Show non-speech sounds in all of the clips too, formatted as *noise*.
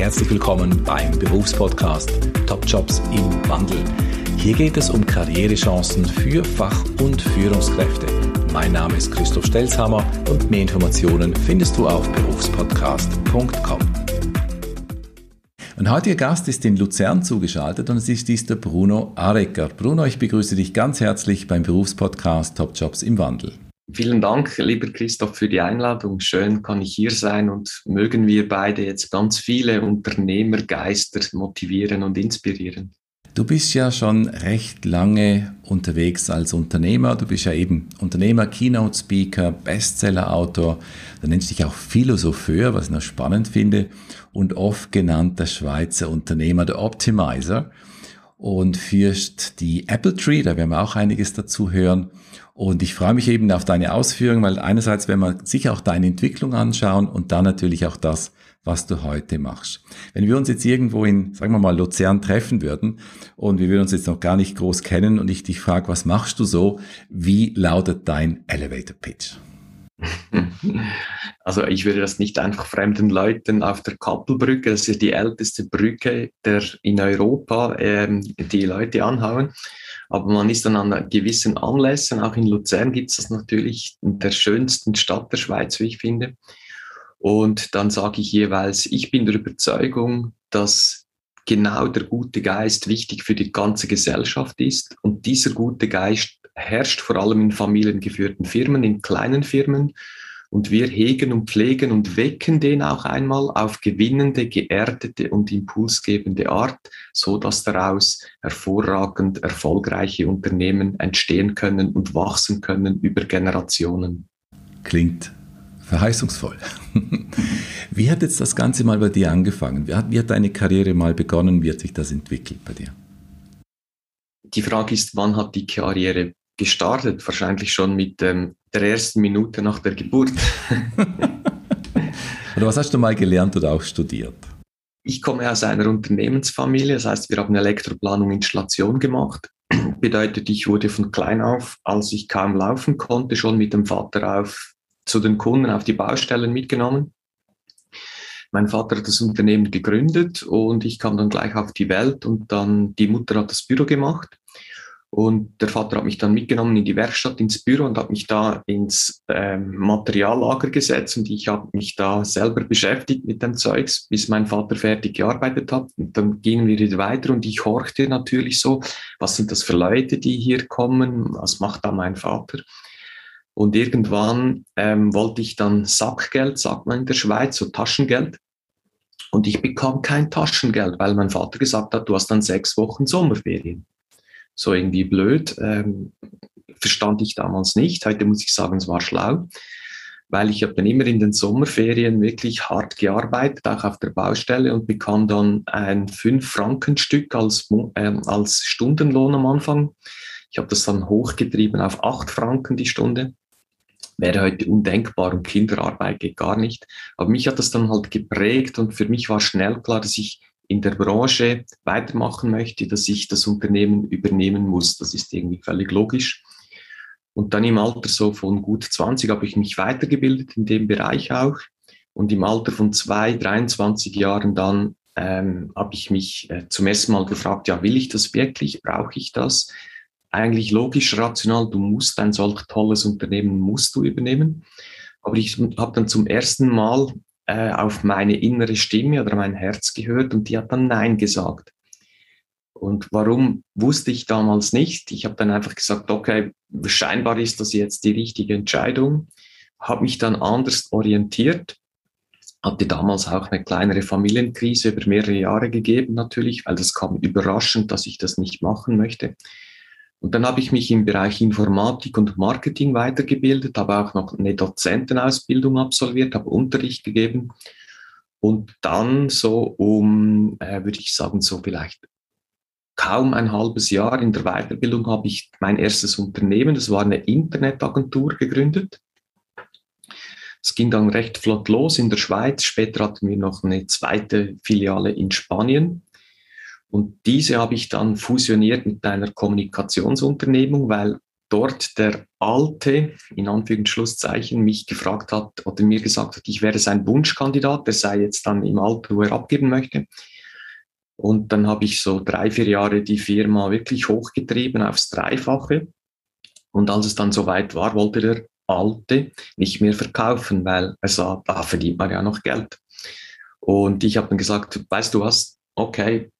herzlich willkommen beim Berufspodcast Top Jobs im Wandel. Hier geht es um Karrierechancen für Fach- und Führungskräfte. Mein Name ist Christoph Stelzhammer und mehr Informationen findest du auf berufspodcast.com. Mein heutiger Gast ist in Luzern zugeschaltet und es ist dies der Bruno Arecker. Bruno, ich begrüße dich ganz herzlich beim Berufspodcast Top Jobs im Wandel. Vielen Dank, lieber Christoph, für die Einladung. Schön kann ich hier sein und mögen wir beide jetzt ganz viele Unternehmergeister motivieren und inspirieren. Du bist ja schon recht lange unterwegs als Unternehmer. Du bist ja eben Unternehmer, Keynote Speaker, Bestseller-Autor. Du nennst dich auch Philosopheur, was ich noch spannend finde, und oft genannt der Schweizer Unternehmer, der Optimizer. Und führst die Apple Tree, da werden wir auch einiges dazu hören. Und ich freue mich eben auf deine Ausführungen, weil einerseits werden wir sicher auch deine Entwicklung anschauen und dann natürlich auch das, was du heute machst. Wenn wir uns jetzt irgendwo in, sagen wir mal, Luzern treffen würden und wir würden uns jetzt noch gar nicht groß kennen und ich dich frage, was machst du so? Wie lautet dein Elevator Pitch? *laughs* Also ich würde das nicht einfach fremden Leuten auf der Kappelbrücke, das ist die älteste Brücke der in Europa, ähm, die Leute anhauen. Aber man ist dann an gewissen Anlässen, auch in Luzern gibt es das natürlich, in der schönsten Stadt der Schweiz, wie ich finde. Und dann sage ich jeweils, ich bin der Überzeugung, dass genau der gute Geist wichtig für die ganze Gesellschaft ist. Und dieser gute Geist herrscht vor allem in familiengeführten Firmen, in kleinen Firmen. Und wir hegen und pflegen und wecken den auch einmal auf gewinnende, geerdete und impulsgebende Art, so dass daraus hervorragend erfolgreiche Unternehmen entstehen können und wachsen können über Generationen. Klingt verheißungsvoll. *laughs* Wie hat jetzt das Ganze mal bei dir angefangen? Wie hat, wie hat deine Karriere mal begonnen? Wie hat sich das entwickelt bei dir? Die Frage ist, wann hat die Karriere gestartet? Wahrscheinlich schon mit ähm, der ersten Minute nach der Geburt. *laughs* oder was hast du mal gelernt oder auch studiert? Ich komme aus einer Unternehmensfamilie, das heißt, wir haben Elektroplanung Installation gemacht. *clears throat* Bedeutet, ich wurde von klein auf, als ich kaum laufen konnte, schon mit dem Vater auf zu den Kunden auf die Baustellen mitgenommen. Mein Vater hat das Unternehmen gegründet und ich kam dann gleich auf die Welt und dann die Mutter hat das Büro gemacht. Und der Vater hat mich dann mitgenommen in die Werkstatt, ins Büro und hat mich da ins ähm, Materiallager gesetzt und ich habe mich da selber beschäftigt mit dem Zeugs, bis mein Vater fertig gearbeitet hat. Und dann gingen wir wieder weiter und ich horchte natürlich so, was sind das für Leute, die hier kommen, was macht da mein Vater? Und irgendwann ähm, wollte ich dann Sackgeld, sagt man in der Schweiz, so Taschengeld. Und ich bekam kein Taschengeld, weil mein Vater gesagt hat, du hast dann sechs Wochen Sommerferien. So irgendwie blöd, ähm, verstand ich damals nicht. Heute muss ich sagen, es war schlau, weil ich habe dann immer in den Sommerferien wirklich hart gearbeitet, auch auf der Baustelle und bekam dann ein Fünf-Franken-Stück als, äh, als Stundenlohn am Anfang. Ich habe das dann hochgetrieben auf acht Franken die Stunde wäre heute undenkbar und Kinderarbeit geht gar nicht. Aber mich hat das dann halt geprägt und für mich war schnell klar, dass ich in der Branche weitermachen möchte, dass ich das Unternehmen übernehmen muss. Das ist irgendwie völlig logisch. Und dann im Alter so von gut 20 habe ich mich weitergebildet in dem Bereich auch. Und im Alter von zwei, 23 Jahren dann ähm, habe ich mich äh, zum ersten Mal gefragt, ja, will ich das wirklich? Brauche ich das? eigentlich logisch, rational, du musst ein solch tolles Unternehmen, musst du übernehmen. Aber ich habe dann zum ersten Mal äh, auf meine innere Stimme oder mein Herz gehört und die hat dann Nein gesagt. Und warum wusste ich damals nicht? Ich habe dann einfach gesagt, okay, scheinbar ist das jetzt die richtige Entscheidung. Habe mich dann anders orientiert. Hatte damals auch eine kleinere Familienkrise über mehrere Jahre gegeben natürlich, weil das kam überraschend, dass ich das nicht machen möchte. Und dann habe ich mich im Bereich Informatik und Marketing weitergebildet, habe auch noch eine Dozentenausbildung absolviert, habe Unterricht gegeben. Und dann so um, äh, würde ich sagen, so vielleicht kaum ein halbes Jahr in der Weiterbildung habe ich mein erstes Unternehmen, das war eine Internetagentur gegründet. Es ging dann recht flott los in der Schweiz. Später hatten wir noch eine zweite Filiale in Spanien. Und diese habe ich dann fusioniert mit einer Kommunikationsunternehmung, weil dort der Alte, in Anführungszeichen, mich gefragt hat oder mir gesagt hat, ich wäre sein Wunschkandidat, der sei jetzt dann im Alter, wo er abgeben möchte. Und dann habe ich so drei, vier Jahre die Firma wirklich hochgetrieben aufs Dreifache. Und als es dann soweit war, wollte der Alte nicht mehr verkaufen, weil er sah, da verdient man ja noch Geld. Und ich habe dann gesagt, weißt du was, okay,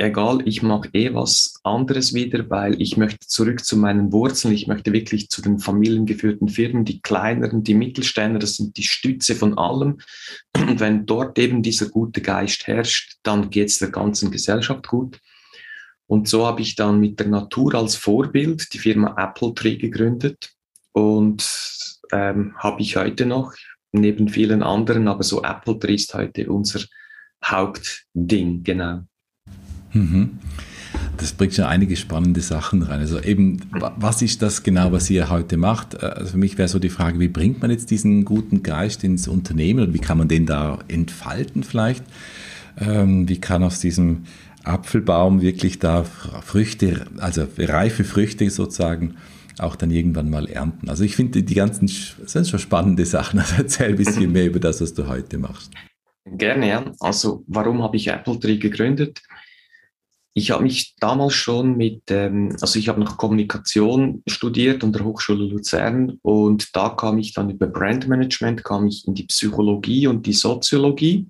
egal, ich mache eh was anderes wieder, weil ich möchte zurück zu meinen Wurzeln. Ich möchte wirklich zu den familiengeführten Firmen, die kleineren, die Mittelständler, das sind die Stütze von allem. Und wenn dort eben dieser gute Geist herrscht, dann geht es der ganzen Gesellschaft gut. Und so habe ich dann mit der Natur als Vorbild die Firma Apple Tree gegründet und ähm, habe ich heute noch, neben vielen anderen, aber so Apple Tree ist heute unser Hauptding, genau. Mhm. Das bringt schon einige spannende Sachen rein. Also eben, was ist das genau, was ihr heute macht? Äh, also für mich wäre so die Frage, wie bringt man jetzt diesen guten Geist ins Unternehmen und wie kann man den da entfalten vielleicht? Ähm, wie kann aus diesem Apfelbaum wirklich da Früchte, also reife Früchte sozusagen, auch dann irgendwann mal ernten. Also ich finde die ganzen, sind schon spannende Sachen. *laughs* Also erzähl ein bisschen mehr über das, was du heute machst. Gerne, ja. Also warum habe ich Apple Tree gegründet? Ich habe mich damals schon mit, ähm, also ich habe noch Kommunikation studiert an der Hochschule Luzern und da kam ich dann über Brandmanagement, kam ich in die Psychologie und die Soziologie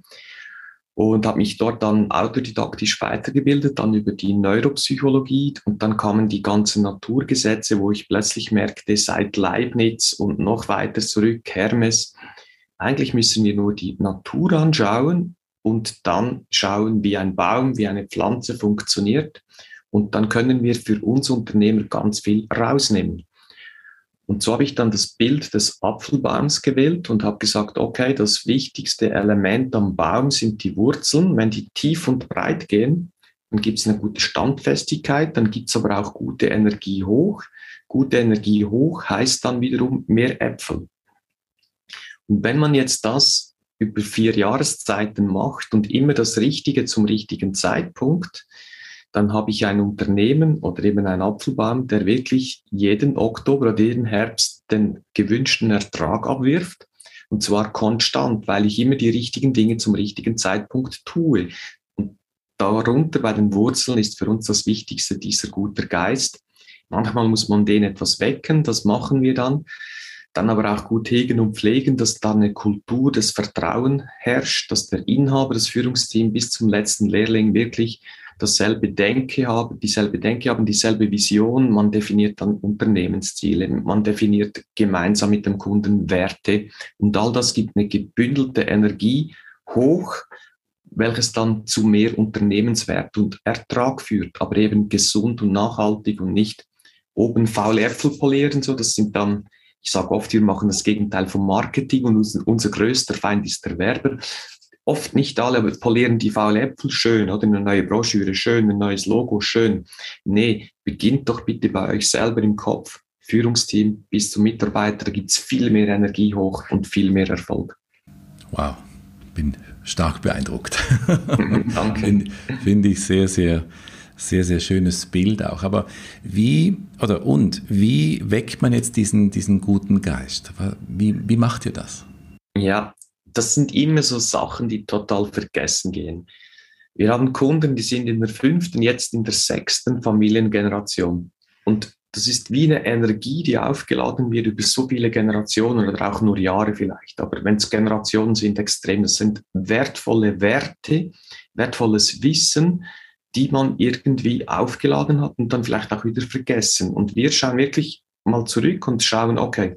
und habe mich dort dann autodidaktisch weitergebildet, dann über die Neuropsychologie und dann kamen die ganzen Naturgesetze, wo ich plötzlich merkte, seit Leibniz und noch weiter zurück, Hermes, eigentlich müssen wir nur die Natur anschauen und dann schauen, wie ein Baum, wie eine Pflanze funktioniert. Und dann können wir für uns Unternehmer ganz viel rausnehmen. Und so habe ich dann das Bild des Apfelbaums gewählt und habe gesagt, okay, das wichtigste Element am Baum sind die Wurzeln. Wenn die tief und breit gehen, dann gibt es eine gute Standfestigkeit, dann gibt es aber auch gute Energie hoch. Gute Energie hoch heißt dann wiederum mehr Äpfel. Und wenn man jetzt das über vier Jahreszeiten macht und immer das Richtige zum richtigen Zeitpunkt, dann habe ich ein Unternehmen oder eben ein Apfelbaum, der wirklich jeden Oktober oder jeden Herbst den gewünschten Ertrag abwirft. Und zwar konstant, weil ich immer die richtigen Dinge zum richtigen Zeitpunkt tue. Und darunter bei den Wurzeln ist für uns das Wichtigste dieser guter Geist. Manchmal muss man den etwas wecken, das machen wir dann dann aber auch gut hegen und pflegen, dass da eine Kultur des Vertrauen herrscht, dass der Inhaber, das Führungsteam bis zum letzten Lehrling wirklich dasselbe Denke haben, dieselbe Denke haben, dieselbe Vision. Man definiert dann Unternehmensziele, man definiert gemeinsam mit dem Kunden Werte. Und all das gibt eine gebündelte Energie hoch, welches dann zu mehr Unternehmenswert und Ertrag führt, aber eben gesund und nachhaltig und nicht oben faule Äpfel polieren, so. Das sind dann ich sage oft, wir machen das Gegenteil vom Marketing und unser, unser größter Feind ist der Werber. Oft nicht alle polieren die faule Äpfel schön oder eine neue Broschüre schön, ein neues Logo schön. Nee, beginnt doch bitte bei euch selber im Kopf. Führungsteam bis zum Mitarbeiter, da gibt es viel mehr Energie hoch und viel mehr Erfolg. Wow, bin stark beeindruckt. *laughs* Danke. Finde find ich sehr, sehr sehr, sehr schönes Bild auch. Aber wie, oder und, wie weckt man jetzt diesen, diesen guten Geist? Wie, wie macht ihr das? Ja, das sind immer so Sachen, die total vergessen gehen. Wir haben Kunden, die sind in der fünften, jetzt in der sechsten Familiengeneration. Und das ist wie eine Energie, die aufgeladen wird über so viele Generationen oder auch nur Jahre vielleicht. Aber wenn es Generationen sind, extrem. Das sind wertvolle Werte, wertvolles Wissen, die man irgendwie aufgeladen hat und dann vielleicht auch wieder vergessen. Und wir schauen wirklich mal zurück und schauen, okay,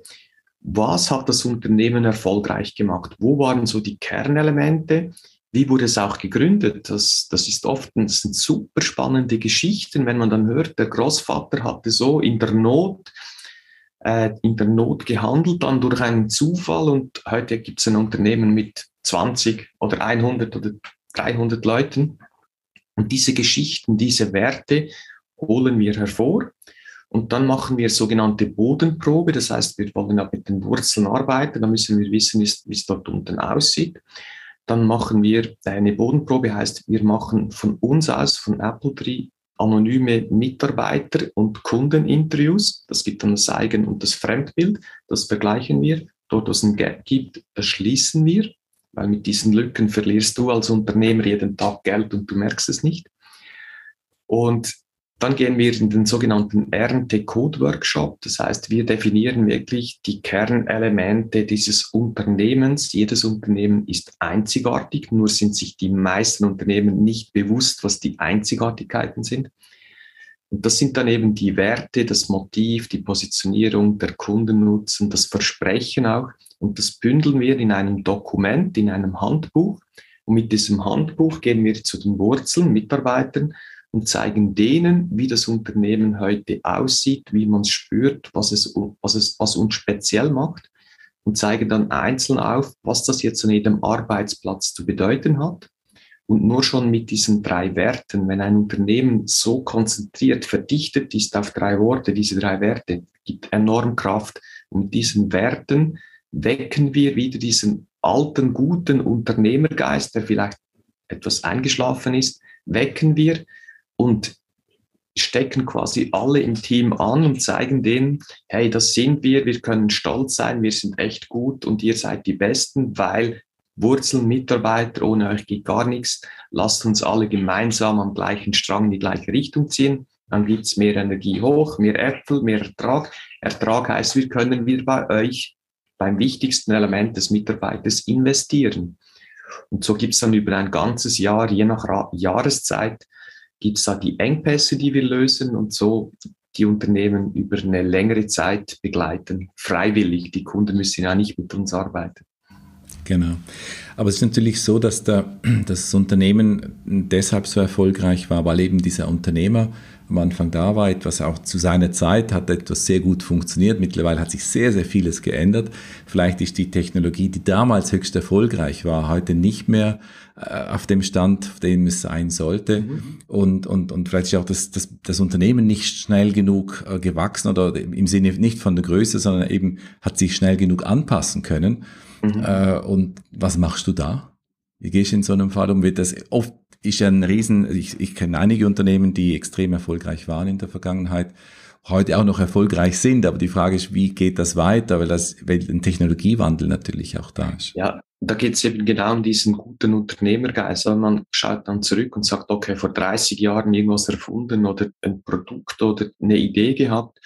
was hat das Unternehmen erfolgreich gemacht? Wo waren so die Kernelemente? Wie wurde es auch gegründet? Das, das ist oft, das sind super spannende Geschichten, wenn man dann hört, der Großvater hatte so in der Not, äh, in der Not gehandelt, dann durch einen Zufall und heute gibt es ein Unternehmen mit 20 oder 100 oder 300 Leuten und diese Geschichten, diese Werte holen wir hervor. Und dann machen wir sogenannte Bodenprobe. Das heißt, wir wollen ja mit den Wurzeln arbeiten. Da müssen wir wissen, wie es dort unten aussieht. Dann machen wir eine Bodenprobe, heißt, wir machen von uns aus, von Apple Tree, anonyme Mitarbeiter- und Kundeninterviews. Das gibt dann das Eigen- und das Fremdbild. Das vergleichen wir. Dort, wo es ein Gap gibt, erschließen wir, weil mit diesen Lücken verlierst du als Unternehmer jeden Tag Geld und du merkst es nicht. Und dann gehen wir in den sogenannten Ernte-Code-Workshop. Das heißt, wir definieren wirklich die Kernelemente dieses Unternehmens. Jedes Unternehmen ist einzigartig, nur sind sich die meisten Unternehmen nicht bewusst, was die Einzigartigkeiten sind. Und das sind dann eben die Werte, das Motiv, die Positionierung, der Kundennutzen, das Versprechen auch. Und das bündeln wir in einem Dokument, in einem Handbuch. Und mit diesem Handbuch gehen wir zu den Wurzeln, Mitarbeitern und zeigen denen, wie das Unternehmen heute aussieht, wie man es spürt, was es, was es was uns speziell macht und zeigen dann einzeln auf, was das jetzt an jedem Arbeitsplatz zu bedeuten hat. Und nur schon mit diesen drei Werten, wenn ein Unternehmen so konzentriert, verdichtet ist auf drei Worte, diese drei Werte, gibt enorm Kraft. Und mit diesen Werten wecken wir wieder diesen alten, guten Unternehmergeist, der vielleicht etwas eingeschlafen ist, wecken wir und stecken quasi alle im Team an und zeigen denen, hey, das sind wir, wir können stolz sein, wir sind echt gut und ihr seid die Besten, weil Wurzeln, Mitarbeiter, ohne euch geht gar nichts. Lasst uns alle gemeinsam am gleichen Strang in die gleiche Richtung ziehen. Dann gibt's mehr Energie hoch, mehr Äpfel, mehr Ertrag. Ertrag heißt, wir können wieder bei euch beim wichtigsten Element des Mitarbeiters investieren. Und so gibt's dann über ein ganzes Jahr, je nach Jahreszeit, gibt es da die Engpässe, die wir lösen und so die Unternehmen über eine längere Zeit begleiten, freiwillig. Die Kunden müssen ja nicht mit uns arbeiten. Genau. Aber es ist natürlich so, dass der, *clears throat* das Unternehmen deshalb so erfolgreich war, weil eben dieser Unternehmer am Anfang da war, etwas auch zu seiner Zeit hat etwas sehr gut funktioniert. Mittlerweile hat sich sehr, sehr vieles geändert. Vielleicht ist die Technologie, die damals höchst erfolgreich war, heute nicht mehr äh, auf dem Stand, auf dem es sein sollte. Mhm. Und, und, und vielleicht ist auch das, das, das Unternehmen nicht schnell genug äh, gewachsen oder im Sinne nicht von der Größe, sondern eben hat sich schnell genug anpassen können. Mhm. Äh, und was machst du da? Wie gehst du in so einem Fall um? Wird das oft ist ja ein Riesen, ich, ich kenne einige Unternehmen, die extrem erfolgreich waren in der Vergangenheit, heute auch noch erfolgreich sind, aber die Frage ist, wie geht das weiter, weil das, weil ein Technologiewandel natürlich auch da ist. Ja, da geht es eben genau um diesen guten Unternehmergeist. Also man schaut dann zurück und sagt, okay, vor 30 Jahren irgendwas erfunden oder ein Produkt oder eine Idee gehabt.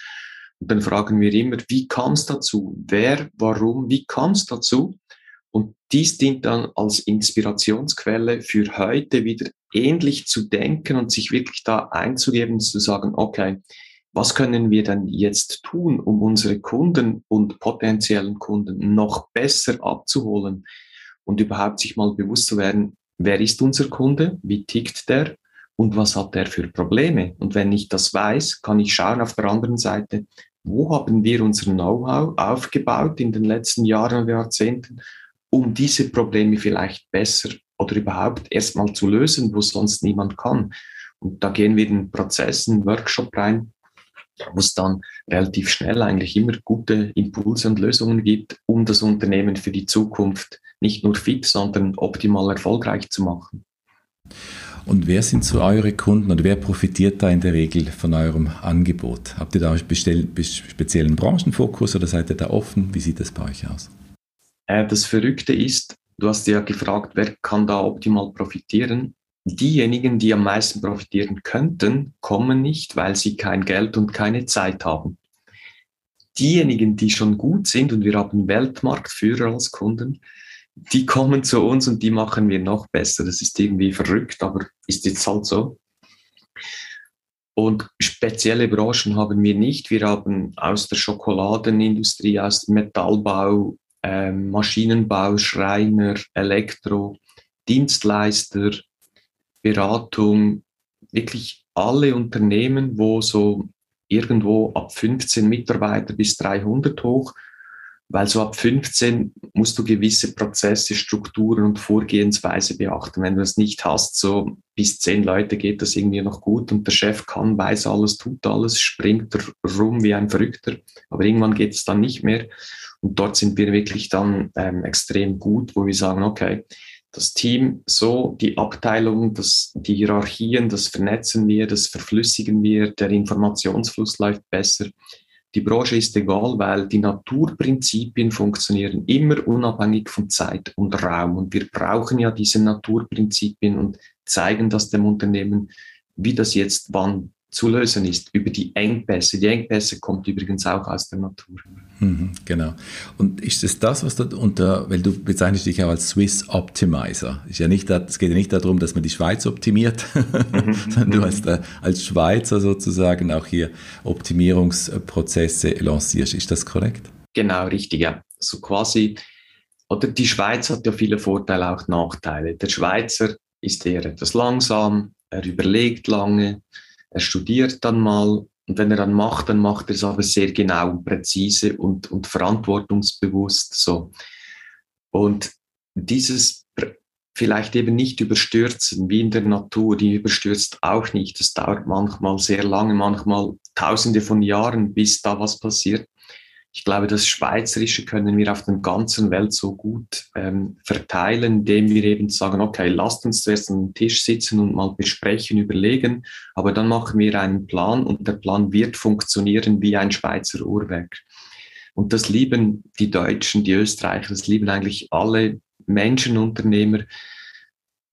Und dann fragen wir immer, wie kam es dazu? Wer, warum, wie kam es dazu? Und dies dient dann als Inspirationsquelle für heute wieder ähnlich zu denken und sich wirklich da einzugeben, zu sagen, okay, was können wir denn jetzt tun, um unsere Kunden und potenziellen Kunden noch besser abzuholen und überhaupt sich mal bewusst zu werden, wer ist unser Kunde, wie tickt der und was hat der für Probleme. Und wenn ich das weiß, kann ich schauen auf der anderen Seite, wo haben wir unser Know-how aufgebaut in den letzten Jahren und Jahrzehnten um diese Probleme vielleicht besser oder überhaupt erstmal zu lösen, wo sonst niemand kann. Und da gehen wir in einen Prozess, einen Workshop rein, wo es dann relativ schnell eigentlich immer gute Impulse und Lösungen gibt, um das Unternehmen für die Zukunft nicht nur fit, sondern optimal erfolgreich zu machen. Und wer sind so eure Kunden oder wer profitiert da in der Regel von eurem Angebot? Habt ihr da einen speziellen Branchenfokus oder seid ihr da offen? Wie sieht das bei euch aus? Äh, das Verrückte ist, du hast ja gefragt, wer kann da optimal profitieren? Diejenigen, die am meisten profitieren könnten, kommen nicht, weil sie kein Geld und keine Zeit haben. Diejenigen, die schon gut sind und wir haben Weltmarktführer als Kunden, die kommen zu uns und die machen wir noch besser. Das ist irgendwie verrückt, aber ist jetzt halt so. Und spezielle Branchen haben wir nicht. Wir haben aus der Schokoladenindustrie, aus dem Metallbau, ähm, Maschinenbau, Schreiner, Elektro, Dienstleister, Beratung, wirklich alle Unternehmen, wo so irgendwo ab 15 Mitarbeiter bis 300 hoch, weil so ab 15 musst du gewisse Prozesse, Strukturen und Vorgehensweise beachten. Wenn du das nicht hast, so bis 10 Leute geht das irgendwie noch gut und der Chef kann, weiß alles, tut alles, springt rum wie ein Verrückter, aber irgendwann geht es dann nicht mehr. Und dort sind wir wirklich dann ähm, extrem gut, wo wir sagen, okay, das Team so, die Abteilung, das, die Hierarchien, das vernetzen wir, das verflüssigen wir, der Informationsfluss läuft besser. Die Branche ist egal, weil die Naturprinzipien funktionieren immer unabhängig von Zeit und Raum. Und wir brauchen ja diese Naturprinzipien und zeigen das dem Unternehmen, wie das jetzt wann zu lösen ist über die Engpässe. Die Engpässe kommt übrigens auch aus der Natur. Mhm, genau. Und ist es das, was du unter, weil du bezeichnest dich auch als Swiss Optimizer. Ist ja nicht, es geht ja nicht darum, dass man die Schweiz optimiert, mhm. *laughs* sondern du als, als Schweizer sozusagen auch hier Optimierungsprozesse lancierst. Ist das korrekt? Genau, richtig, ja. So quasi, oder die Schweiz hat ja viele Vorteile, auch Nachteile. Der Schweizer ist eher etwas langsam, er überlegt lange, er studiert dann mal und wenn er dann macht, dann macht er es aber sehr genau und präzise und, und verantwortungsbewusst so. Und dieses vielleicht eben nicht überstürzen, wie in der Natur, die überstürzt auch nicht. Das dauert manchmal sehr lange, manchmal tausende von Jahren, bis da was passiert ich glaube, das Schweizerische können wir auf der ganzen Welt so gut ähm, verteilen, indem wir eben sagen, okay, lasst uns zuerst an den Tisch sitzen und mal besprechen, überlegen, aber dann machen wir einen Plan und der Plan wird funktionieren wie ein Schweizer Uhrwerk. Und das lieben die Deutschen, die Österreicher, das lieben eigentlich alle Menschenunternehmer,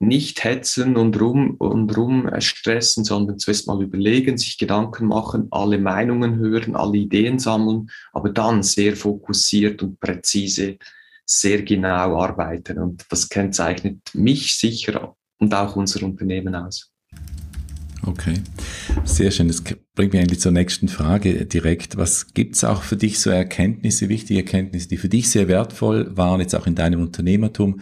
nicht hetzen und rum und rum stressen, sondern zuerst mal überlegen, sich Gedanken machen, alle Meinungen hören, alle Ideen sammeln, aber dann sehr fokussiert und präzise, sehr genau arbeiten. Und das kennzeichnet mich sicher und auch unser Unternehmen aus. Okay, sehr schön. Das bringt mich eigentlich zur nächsten Frage direkt. Was gibt es auch für dich so Erkenntnisse, wichtige Erkenntnisse, die für dich sehr wertvoll waren, jetzt auch in deinem Unternehmertum,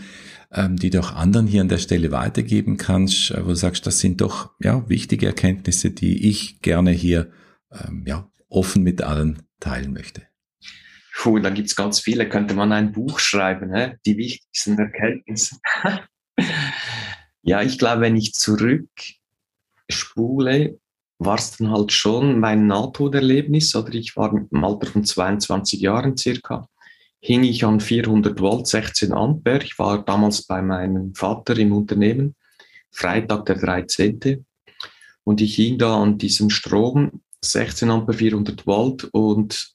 die du auch anderen hier an der Stelle weitergeben kannst, äh, wo du sagst, das sind doch ja, wichtige Erkenntnisse, die ich gerne hier ähm, ja, offen mit allen teilen möchte? Puh, da gibt's ganz viele. Könnte man ein Buch schreiben, ne? die wichtigsten Erkenntnisse. *laughs* ja, ich glaube, wenn ich zurückspule, war es dann halt schon mein Nahtoderlebnis, oder ich war im Alter von 22 Jahren circa hing ich an 400 Volt, 16 Ampere. Ich war damals bei meinem Vater im Unternehmen, Freitag der 13. Und ich hing da an diesem Strom, 16 Ampere, 400 Volt und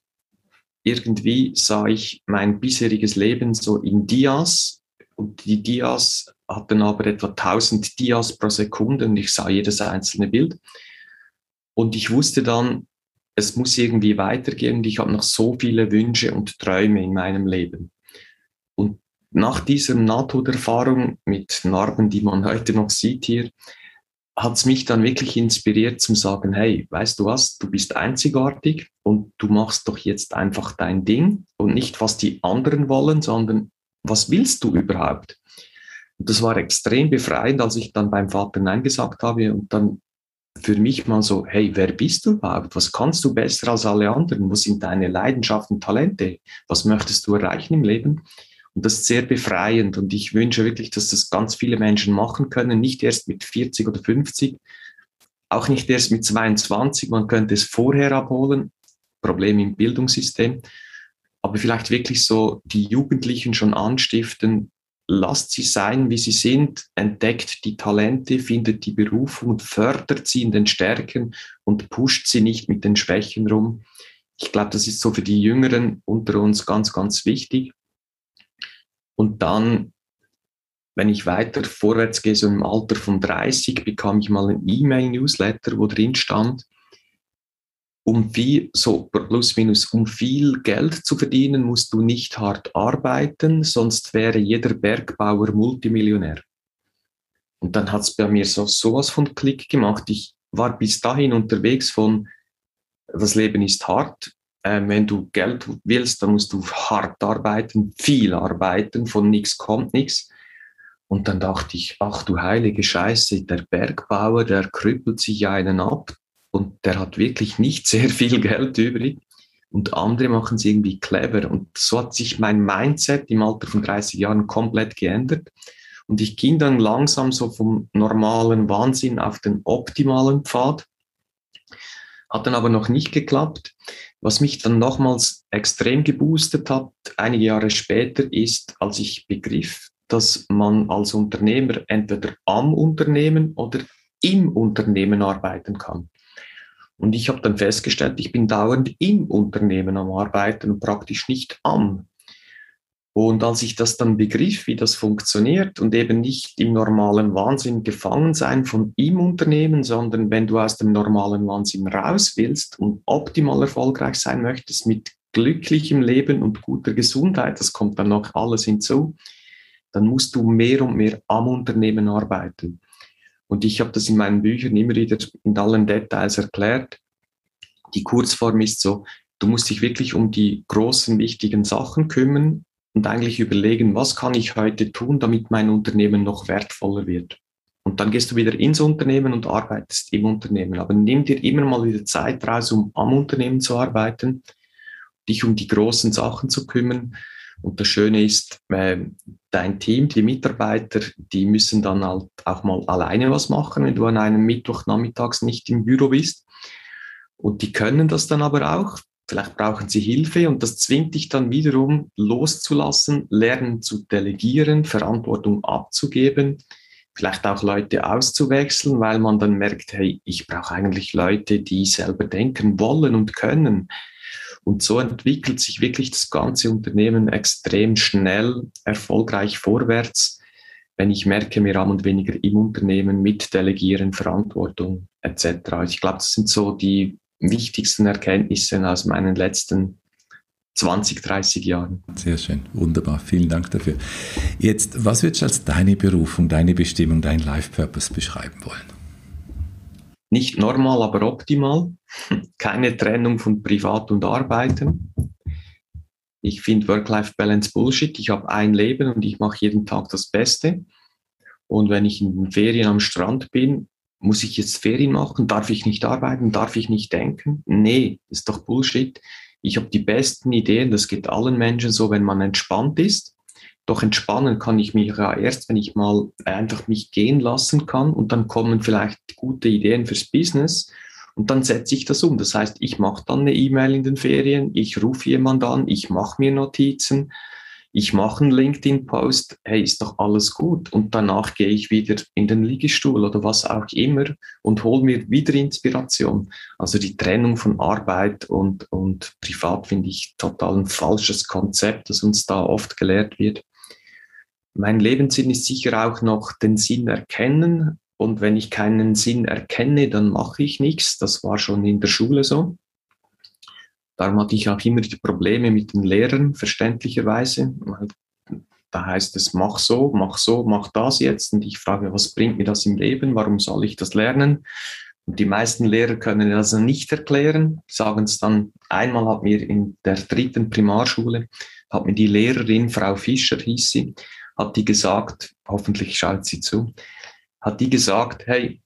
irgendwie sah ich mein bisheriges Leben so in Dias und die Dias hatten aber etwa 1000 Dias pro Sekunde und ich sah jedes einzelne Bild. Und ich wusste dann, es muss irgendwie weitergehen und ich habe noch so viele Wünsche und Träume in meinem Leben. Und nach dieser Nahtoderfahrung mit Narben, die man heute noch sieht hier, hat es mich dann wirklich inspiriert zum sagen, hey, weißt du was, du bist einzigartig und du machst doch jetzt einfach dein Ding und nicht, was die anderen wollen, sondern was willst du überhaupt? Und das war extrem befreiend, als ich dann beim Vater Nein gesagt habe und dann für mich mal so, hey, wer bist du überhaupt? Was kannst du besser als alle anderen? Wo sind deine Leidenschaften, Talente? Was möchtest du erreichen im Leben? Und das ist sehr befreiend. Und ich wünsche wirklich, dass das ganz viele Menschen machen können, nicht erst mit 40 oder 50, auch nicht erst mit 22. Man könnte es vorher abholen. Problem im Bildungssystem. Aber vielleicht wirklich so die Jugendlichen schon anstiften, lasst sie sein, wie sie sind, entdeckt die Talente, findet die Berufung und fördert sie in den Stärken und pusht sie nicht mit den Schwächen rum. Ich glaube, das ist so für die Jüngeren unter uns ganz, ganz wichtig. Und dann, wenn ich weiter vorwärts gehe, so im Alter von 30, bekam ich mal ein E-Mail-Newsletter, wo drin stand, um viel, so plus minus, um viel Geld zu verdienen, musst du nicht hart arbeiten, sonst wäre jeder Bergbauer Multimillionär. Und dann hat es bei mir so sowas von Klick gemacht. Ich war bis dahin unterwegs von, das Leben ist hart. Äh, wenn du Geld willst, dann musst du hart arbeiten, viel arbeiten, von nichts kommt nichts. Und dann dachte ich, ach du heilige Scheiße, der Bergbauer, der krüppelt sich einen ab, und der hat wirklich nicht sehr viel *laughs* Geld übrig und andere machen es irgendwie clever. Und so hat sich mein Mindset im Alter von 30 Jahren komplett geändert. Und ich ging dann langsam so vom normalen Wahnsinn auf den optimalen Pfad. Hat dann aber noch nicht geklappt. Was mich dann nochmals extrem geboostet hat, einige Jahre später, ist, als ich begriff, dass man als Unternehmer entweder am Unternehmen oder im Unternehmen arbeiten kann. Und ich habe dann festgestellt, ich bin dauernd im Unternehmen am Arbeiten und praktisch nicht am. Und als ich das dann begriff, wie das funktioniert und eben nicht im normalen Wahnsinn gefangen sein von im Unternehmen, sondern wenn du aus dem normalen Wahnsinn raus willst und optimal erfolgreich sein möchtest mit glücklichem Leben und guter Gesundheit, das kommt dann noch alles hinzu, dann musst du mehr und mehr am Unternehmen arbeiten. Und ich habe das in meinen Büchern immer wieder in allen Details erklärt. Die Kurzform ist so, du musst dich wirklich um die großen, wichtigen Sachen kümmern und eigentlich überlegen, was kann ich heute tun, damit mein Unternehmen noch wertvoller wird. Und dann gehst du wieder ins Unternehmen und arbeitest im Unternehmen. Aber nimm dir immer mal wieder Zeit raus, um am Unternehmen zu arbeiten, dich um die großen Sachen zu kümmern. Und das Schöne ist, äh, dein Team, die Mitarbeiter, die müssen dann halt auch mal alleine was machen, wenn du an einem Mittwochnachmittags nicht im Büro bist. Und die können das dann aber auch. Vielleicht brauchen sie Hilfe und das zwingt dich dann wiederum loszulassen, lernen zu delegieren, Verantwortung abzugeben, vielleicht auch Leute auszuwechseln, weil man dann merkt, hey, ich brauche eigentlich Leute, die selber denken wollen und können. Und so entwickelt sich wirklich das ganze Unternehmen extrem schnell, erfolgreich vorwärts, wenn ich merke, wir haben und weniger im Unternehmen mit Delegieren, Verantwortung etc. Ich glaube, das sind so die wichtigsten Erkenntnisse aus meinen letzten 20, 30 Jahren. Sehr schön, wunderbar, vielen Dank dafür. Jetzt, was würdest du als deine Berufung, deine Bestimmung, dein Life Purpose beschreiben wollen? Nicht normal, aber optimal. *laughs* Keine Trennung von Privat und Arbeiten. Ich finde Work-Life-Balance Bullshit. Ich habe ein Leben und ich mache jeden Tag das Beste. Und wenn ich in den Ferien am Strand bin, muss ich jetzt Ferien machen? Darf ich nicht arbeiten? Darf ich nicht denken? Nee, ist doch Bullshit. Ich habe die besten Ideen, das geht allen Menschen so, wenn man entspannt ist. Doch entspannen kann ich mich ja erst, wenn ich mal einfach mich gehen lassen kann und dann kommen vielleicht gute Ideen fürs Business und dann setze ich das um. Das heißt, ich mache dann eine E-Mail in den Ferien, ich rufe jemand an, ich mache mir Notizen, ich mache einen LinkedIn-Post, hey, ist doch alles gut. Und danach gehe ich wieder in den Liegestuhl oder was auch immer und hole mir wieder Inspiration. Also die Trennung von Arbeit und, und Privat finde ich total ein falsches Konzept, das uns da oft gelehrt wird. Mein Lebenssinn ist sicher auch noch den Sinn erkennen. Und wenn ich keinen Sinn erkenne, dann mache ich nichts. Das war schon in der Schule so. Darum hatte ich auch immer die Probleme mit den Lehrern, verständlicherweise. Da heißt es, mach so, mach so, mach das jetzt. Und ich frage, was bringt mir das im Leben? Warum soll ich das lernen? Und die meisten Lehrer können das nicht erklären, sagen es dann. Einmal hat mir in der dritten Primarschule, hat mir die Lehrerin, Frau Fischer hieß sie, hat die gesagt, hoffentlich schaut sie zu, hat die gesagt, hey,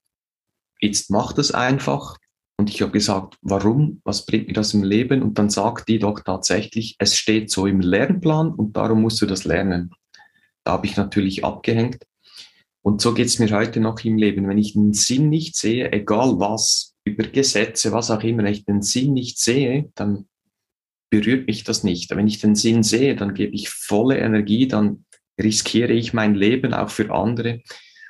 jetzt mach das einfach, und ich habe gesagt, warum? Was bringt mir das im Leben? Und dann sagt die doch tatsächlich, es steht so im Lernplan und darum musst du das lernen. Da habe ich natürlich abgehängt. Und so geht es mir heute noch im Leben. Wenn ich den Sinn nicht sehe, egal was, über Gesetze, was auch immer, wenn ich den Sinn nicht sehe, dann berührt mich das nicht. Wenn ich den Sinn sehe, dann gebe ich volle Energie, dann riskiere ich mein Leben auch für andere,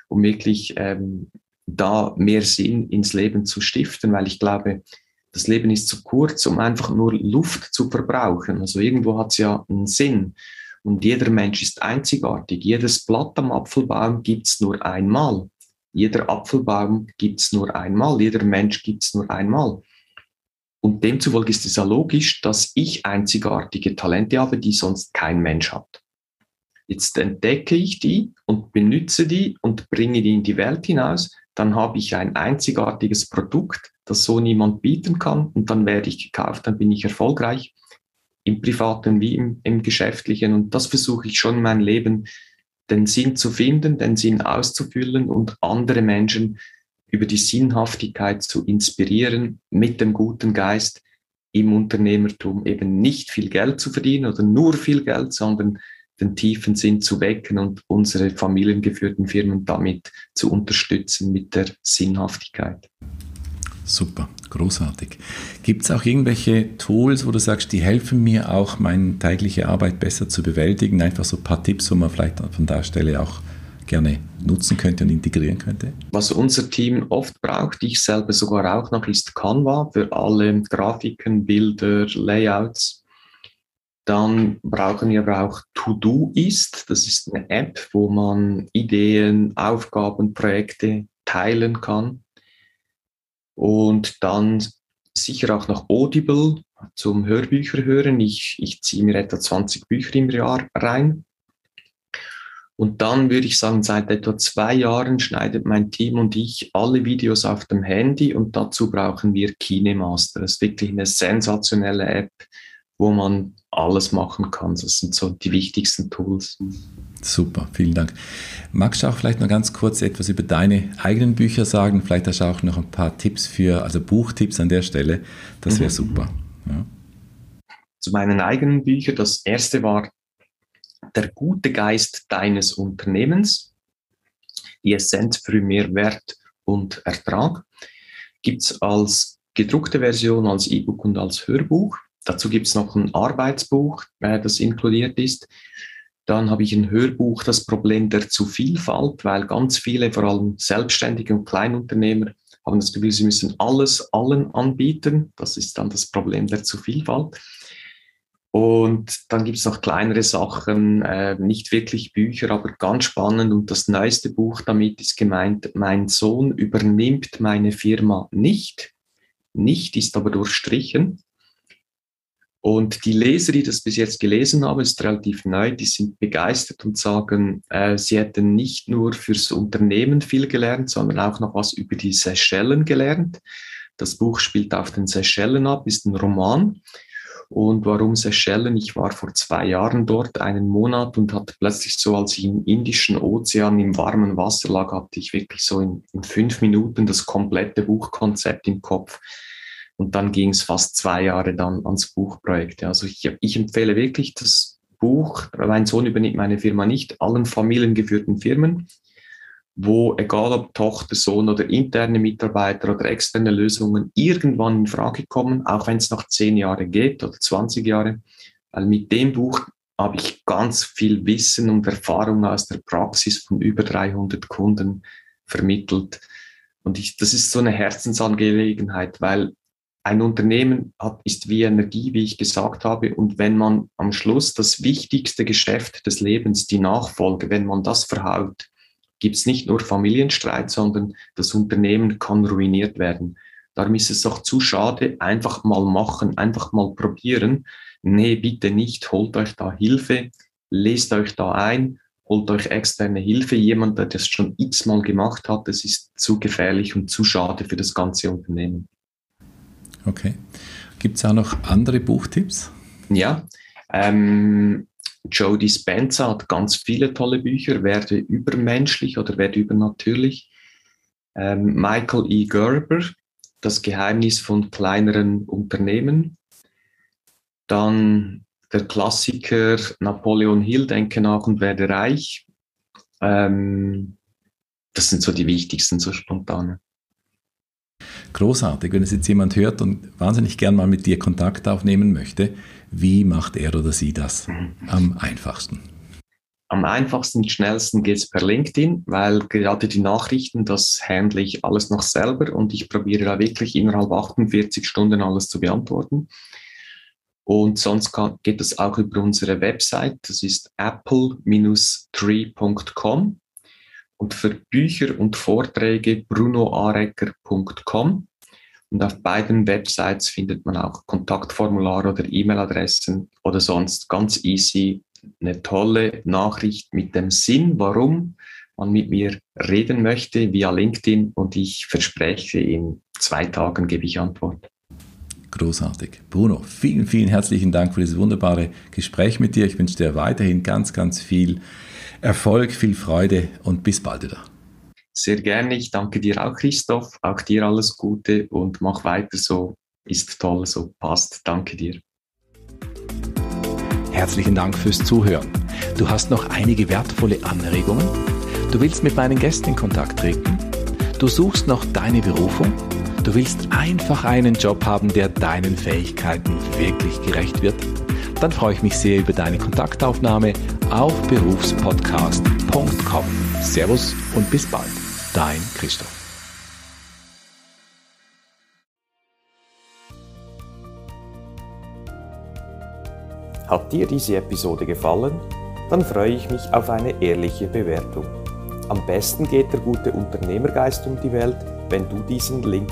um wirklich ähm, da mehr Sinn ins Leben zu stiften, weil ich glaube, das Leben ist zu kurz, um einfach nur Luft zu verbrauchen. Also irgendwo hat es ja einen Sinn. Und jeder Mensch ist einzigartig. Jedes Blatt am Apfelbaum gibt es nur einmal. Jeder Apfelbaum gibt es nur einmal. Jeder Mensch gibt es nur einmal. Und demzufolge ist es ja logisch, dass ich einzigartige Talente habe, die sonst kein Mensch hat. Jetzt entdecke ich die und benütze die und bringe die in die Welt hinaus. Dann habe ich ein einzigartiges Produkt, das so niemand bieten kann. Und dann werde ich gekauft, dann bin ich erfolgreich im privaten wie im, im geschäftlichen. Und das versuche ich schon in meinem Leben, den Sinn zu finden, den Sinn auszufüllen und andere Menschen über die Sinnhaftigkeit zu inspirieren, mit dem guten Geist im Unternehmertum eben nicht viel Geld zu verdienen oder nur viel Geld, sondern den tiefen Sinn zu wecken und unsere familiengeführten Firmen damit zu unterstützen mit der Sinnhaftigkeit. Super, großartig. Gibt es auch irgendwelche Tools, wo du sagst, die helfen mir auch, meine tägliche Arbeit besser zu bewältigen? Einfach so ein paar Tipps, wo man vielleicht von der Stelle auch gerne nutzen könnte und integrieren könnte? Was unser Team oft braucht, ich selber sogar auch noch, ist Canva für alle Grafiken, Bilder, Layouts. Dann brauchen wir aber auch To-Do-Ist. Das ist eine App, wo man Ideen, Aufgaben, Projekte teilen kann. Und dann sicher auch noch Audible zum Hörbücher hören. Ich, ich ziehe mir etwa 20 Bücher im Jahr rein. Und dann würde ich sagen, seit etwa zwei Jahren schneidet mein Team und ich alle Videos auf dem Handy und dazu brauchen wir KineMaster. Das ist wirklich eine sensationelle App, wo man alles machen kann. Das sind so die wichtigsten Tools. Super, vielen Dank. Magst du auch vielleicht noch ganz kurz etwas über deine eigenen Bücher sagen? Vielleicht hast du auch noch ein paar Tipps für, also Buchtipps an der Stelle. Das wäre mhm. super. Ja. Zu meinen eigenen Büchern. Das erste war Der gute Geist deines Unternehmens. Die Essenz für mehr Wert und Ertrag. Gibt es als gedruckte Version, als E-Book und als Hörbuch. Dazu gibt es noch ein Arbeitsbuch, äh, das inkludiert ist. Dann habe ich ein Hörbuch, das Problem der Zuvielfalt, weil ganz viele, vor allem Selbstständige und Kleinunternehmer, haben das Gefühl, sie müssen alles allen anbieten. Das ist dann das Problem der Zuvielfalt. Und dann gibt es noch kleinere Sachen, äh, nicht wirklich Bücher, aber ganz spannend. Und das neueste Buch damit ist gemeint, mein Sohn übernimmt meine Firma nicht. Nicht ist aber durchstrichen. Und die Leser, die das bis jetzt gelesen haben, ist relativ neu, die sind begeistert und sagen, äh, sie hätten nicht nur fürs Unternehmen viel gelernt, sondern auch noch was über die Seychellen gelernt. Das Buch spielt auf den Seychellen ab, ist ein Roman. Und warum Seychellen? Ich war vor zwei Jahren dort, einen Monat, und hatte plötzlich so, als ich im Indischen Ozean im warmen Wasser lag, hatte ich wirklich so in, in fünf Minuten das komplette Buchkonzept im Kopf. Und dann ging es fast zwei Jahre dann ans Buchprojekt. Also ich, ich empfehle wirklich das Buch, mein Sohn übernimmt meine Firma nicht, allen familiengeführten Firmen, wo egal ob Tochter, Sohn oder interne Mitarbeiter oder externe Lösungen irgendwann in Frage kommen, auch wenn es noch zehn Jahre geht oder 20 Jahre. Weil mit dem Buch habe ich ganz viel Wissen und Erfahrung aus der Praxis von über 300 Kunden vermittelt. Und ich, das ist so eine Herzensangelegenheit, weil ein Unternehmen hat, ist wie Energie, wie ich gesagt habe. Und wenn man am Schluss das wichtigste Geschäft des Lebens, die Nachfolge, wenn man das verhaut, gibt es nicht nur Familienstreit, sondern das Unternehmen kann ruiniert werden. Darum ist es doch zu schade, einfach mal machen, einfach mal probieren. Nee, bitte nicht, holt euch da Hilfe, lest euch da ein, holt euch externe Hilfe. Jemand, der das schon x-mal gemacht hat, das ist zu gefährlich und zu schade für das ganze Unternehmen. Okay. Gibt es auch noch andere Buchtipps? Ja. Ähm, Joe Dispenza hat ganz viele tolle Bücher, Werde übermenschlich oder Werde übernatürlich. Ähm, Michael E. Gerber, Das Geheimnis von kleineren Unternehmen. Dann der Klassiker Napoleon Hill, Denke nach und werde reich. Ähm, das sind so die wichtigsten, so spontane. Großartig, wenn es jetzt jemand hört und wahnsinnig gern mal mit dir Kontakt aufnehmen möchte, wie macht er oder sie das am einfachsten? Am einfachsten, schnellsten geht es per LinkedIn, weil gerade die Nachrichten, das handle ich alles noch selber und ich probiere da wirklich innerhalb 48 Stunden alles zu beantworten. Und sonst kann, geht es auch über unsere Website, das ist apple-tree.com und für Bücher und Vorträge brunoarecker.com. Und auf beiden Websites findet man auch Kontaktformulare oder E-Mail-Adressen oder sonst ganz easy eine tolle Nachricht mit dem Sinn, warum man mit mir reden möchte via LinkedIn und ich verspreche, in zwei Tagen gebe ich Antwort. Großartig. Bruno, vielen, vielen herzlichen Dank für dieses wunderbare Gespräch mit dir. Ich wünsche dir weiterhin ganz, ganz viel Erfolg, viel Freude und bis bald wieder. Sehr gerne. Ich danke dir auch, Christoph. Auch dir alles Gute und mach weiter so. Ist toll, so passt. Danke dir. Herzlichen Dank fürs Zuhören. Du hast noch einige wertvolle Anregungen? Du willst mit meinen Gästen in Kontakt treten? Du suchst noch deine Berufung? Du willst einfach einen Job haben, der deinen Fähigkeiten wirklich gerecht wird? Dann freue ich mich sehr über deine Kontaktaufnahme auf berufspodcast.com. Servus und bis bald. Dein Christoph. Hat dir diese Episode gefallen? Dann freue ich mich auf eine ehrliche Bewertung. Am besten geht der gute Unternehmergeist um die Welt, wenn du diesen Link